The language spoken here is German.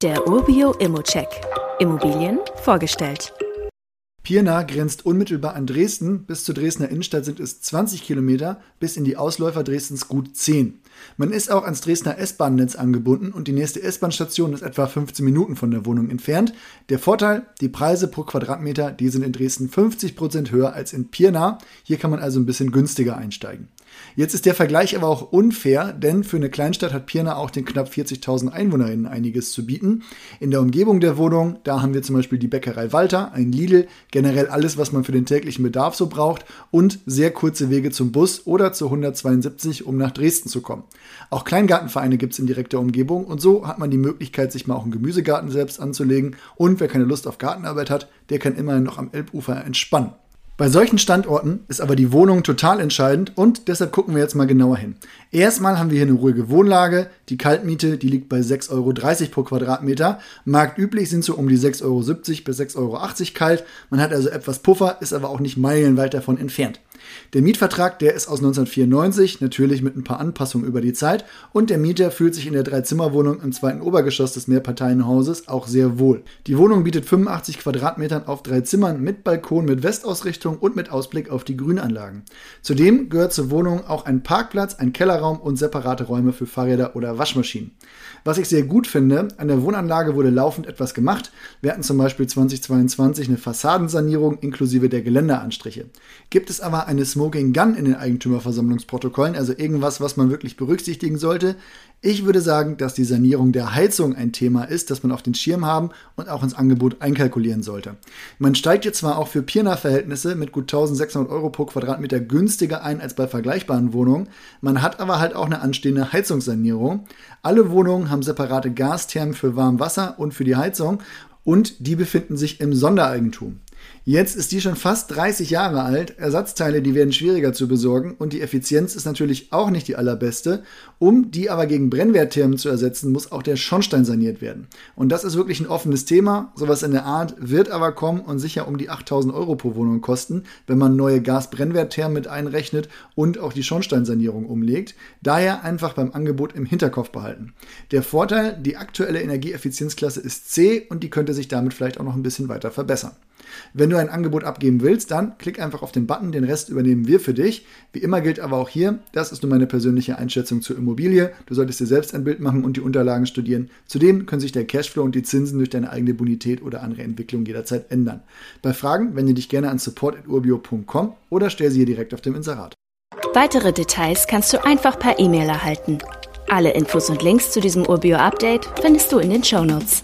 Der Urbio Immocheck. Immobilien vorgestellt. Pirna grenzt unmittelbar an Dresden. Bis zur Dresdner Innenstadt sind es 20 Kilometer, bis in die Ausläufer Dresdens gut 10. Man ist auch ans Dresdner S-Bahn-Netz angebunden und die nächste S-Bahn-Station ist etwa 15 Minuten von der Wohnung entfernt. Der Vorteil, die Preise pro Quadratmeter, die sind in Dresden 50 Prozent höher als in Pirna. Hier kann man also ein bisschen günstiger einsteigen. Jetzt ist der Vergleich aber auch unfair, denn für eine Kleinstadt hat Pirna auch den knapp 40.000 EinwohnerInnen einiges zu bieten. In der Umgebung der Wohnung, da haben wir zum Beispiel die Bäckerei Walter, ein Lidl, generell alles, was man für den täglichen Bedarf so braucht und sehr kurze Wege zum Bus oder zur 172, um nach Dresden zu kommen. Auch Kleingartenvereine gibt es in direkter Umgebung und so hat man die Möglichkeit, sich mal auch einen Gemüsegarten selbst anzulegen und wer keine Lust auf Gartenarbeit hat, der kann immerhin noch am Elbufer entspannen. Bei solchen Standorten ist aber die Wohnung total entscheidend und deshalb gucken wir jetzt mal genauer hin. Erstmal haben wir hier eine ruhige Wohnlage. Die Kaltmiete, die liegt bei 6,30 Euro pro Quadratmeter. Marktüblich sind so um die 6,70 Euro bis 6,80 Euro kalt. Man hat also etwas Puffer, ist aber auch nicht meilenweit davon entfernt. Der Mietvertrag, der ist aus 1994, natürlich mit ein paar Anpassungen über die Zeit. Und der Mieter fühlt sich in der Dreizimmerwohnung im zweiten Obergeschoss des Mehrparteienhauses auch sehr wohl. Die Wohnung bietet 85 Quadratmetern auf drei Zimmern mit Balkon mit Westausrichtung und mit Ausblick auf die Grünanlagen. Zudem gehört zur Wohnung auch ein Parkplatz, ein Kellerraum und separate Räume für Fahrräder oder Waschmaschinen. Was ich sehr gut finde, an der Wohnanlage wurde laufend etwas gemacht. Wir hatten zum Beispiel 2022 eine Fassadensanierung inklusive der Geländeanstriche. Gibt es aber eine Smoking Gun in den Eigentümerversammlungsprotokollen, also irgendwas, was man wirklich berücksichtigen sollte? Ich würde sagen, dass die Sanierung der Heizung ein Thema ist, das man auf den Schirm haben und auch ins Angebot einkalkulieren sollte. Man steigt jetzt zwar auch für Pirna-Verhältnisse mit gut 1600 Euro pro Quadratmeter günstiger ein als bei vergleichbaren Wohnungen, man hat aber halt auch eine anstehende Heizungssanierung. Alle Wohnungen haben separate Gasthermen für Warmwasser und für die Heizung und die befinden sich im Sondereigentum. Jetzt ist die schon fast 30 Jahre alt. Ersatzteile, die werden schwieriger zu besorgen und die Effizienz ist natürlich auch nicht die allerbeste. Um die aber gegen Brennwertthermen zu ersetzen, muss auch der Schornstein saniert werden. Und das ist wirklich ein offenes Thema. Sowas in der Art wird aber kommen und sicher um die 8000 Euro pro Wohnung kosten, wenn man neue Gasbrennwertthermen mit einrechnet und auch die Schornsteinsanierung umlegt. Daher einfach beim Angebot im Hinterkopf behalten. Der Vorteil, die aktuelle Energieeffizienzklasse ist C und die könnte sich damit vielleicht auch noch ein bisschen weiter verbessern. Wenn du ein Angebot abgeben willst, dann klick einfach auf den Button, den Rest übernehmen wir für dich. Wie immer gilt aber auch hier, das ist nur meine persönliche Einschätzung zur Immobilie. Du solltest dir selbst ein Bild machen und die Unterlagen studieren. Zudem können sich der Cashflow und die Zinsen durch deine eigene Bonität oder andere Entwicklung jederzeit ändern. Bei Fragen wende dich gerne an support.urbio.com oder stell sie hier direkt auf dem Inserat. Weitere Details kannst du einfach per E-Mail erhalten. Alle Infos und Links zu diesem Urbio-Update findest du in den Show Notes.